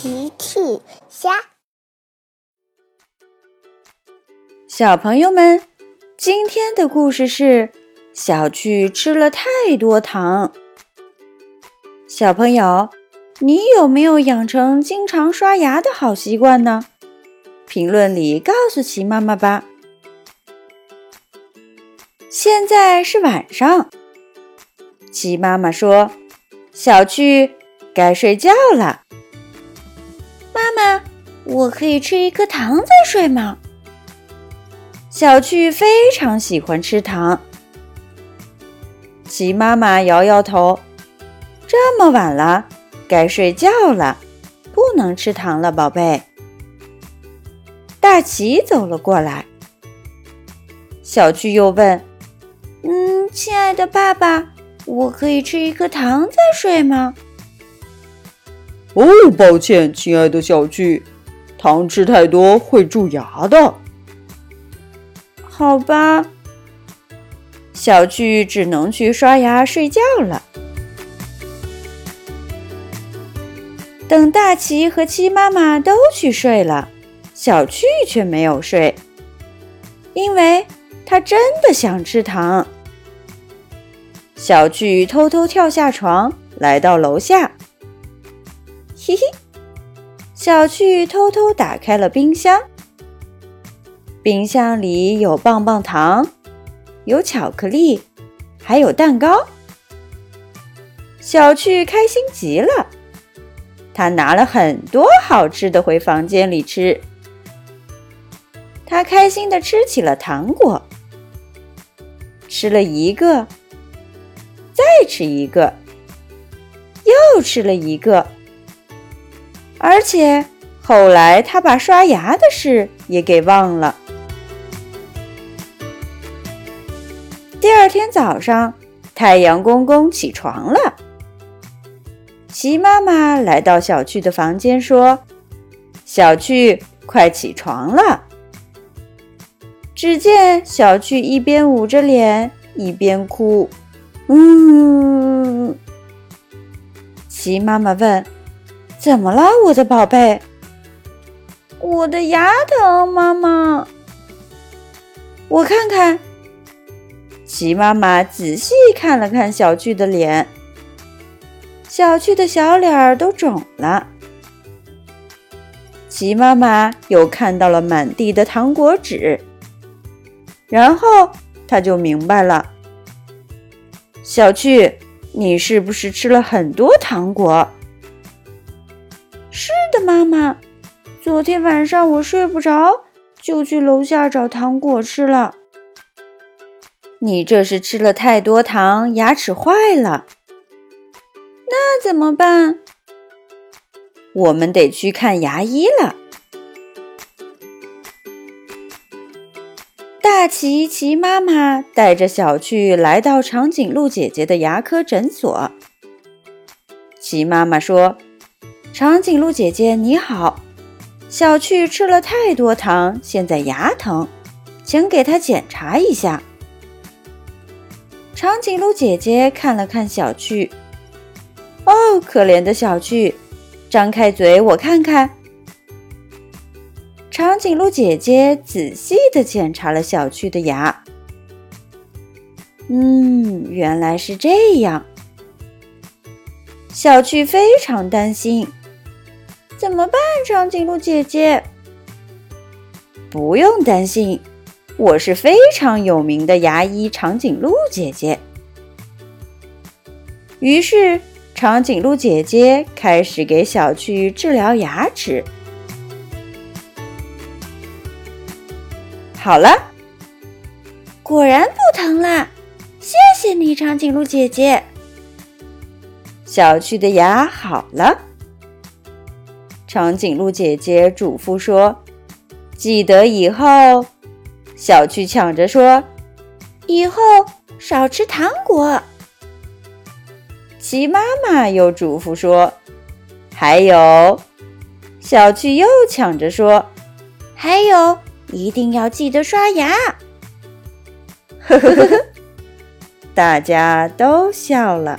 奇趣虾，小朋友们，今天的故事是小趣吃了太多糖。小朋友，你有没有养成经常刷牙的好习惯呢？评论里告诉奇妈妈吧。现在是晚上，奇妈妈说：“小趣该睡觉了。”妈妈，我可以吃一颗糖再睡吗？小趣非常喜欢吃糖。齐妈妈摇摇头：“这么晚了，该睡觉了，不能吃糖了，宝贝。”大齐走了过来，小趣又问：“嗯，亲爱的爸爸，我可以吃一颗糖再睡吗？”哦，抱歉，亲爱的小趣，糖吃太多会蛀牙的。好吧，小趣只能去刷牙睡觉了。等大奇和七妈妈都去睡了，小趣却没有睡，因为他真的想吃糖。小趣偷偷跳下床，来到楼下。嘿嘿，小趣偷偷打开了冰箱。冰箱里有棒棒糖，有巧克力，还有蛋糕。小趣开心极了，他拿了很多好吃的回房间里吃。他开心的吃起了糖果，吃了一个，再吃一个，又吃了一个。而且后来，他把刷牙的事也给忘了。第二天早上，太阳公公起床了。齐妈妈来到小趣的房间说：“小趣，快起床了。”只见小趣一边捂着脸，一边哭。嗯，齐妈妈问。怎么了，我的宝贝？我的牙疼，妈妈。我看看。齐妈妈仔细看了看小趣的脸，小趣的小脸儿都肿了。齐妈妈又看到了满地的糖果纸，然后她就明白了：小趣，你是不是吃了很多糖果？妈妈。昨天晚上我睡不着，就去楼下找糖果吃了。你这是吃了太多糖，牙齿坏了。那怎么办？我们得去看牙医了。大奇奇妈妈带着小趣来到长颈鹿姐姐的牙科诊所。奇妈妈说。长颈鹿姐姐你好，小趣吃了太多糖，现在牙疼，请给他检查一下。长颈鹿姐姐看了看小趣，哦，可怜的小趣，张开嘴我看看。长颈鹿姐姐仔细的检查了小趣的牙，嗯，原来是这样。小趣非常担心。怎么办，长颈鹿姐姐？不用担心，我是非常有名的牙医长颈鹿姐姐。于是，长颈鹿姐姐开始给小趣治疗牙齿。好了，果然不疼了，谢谢你，长颈鹿姐姐。小趣的牙好了。长颈鹿姐姐嘱咐说：“记得以后。”小趣抢着说：“以后少吃糖果。”齐妈妈又嘱咐说：“还有。”小趣又抢着说：“还有，一定要记得刷牙。”呵呵呵呵，大家都笑了。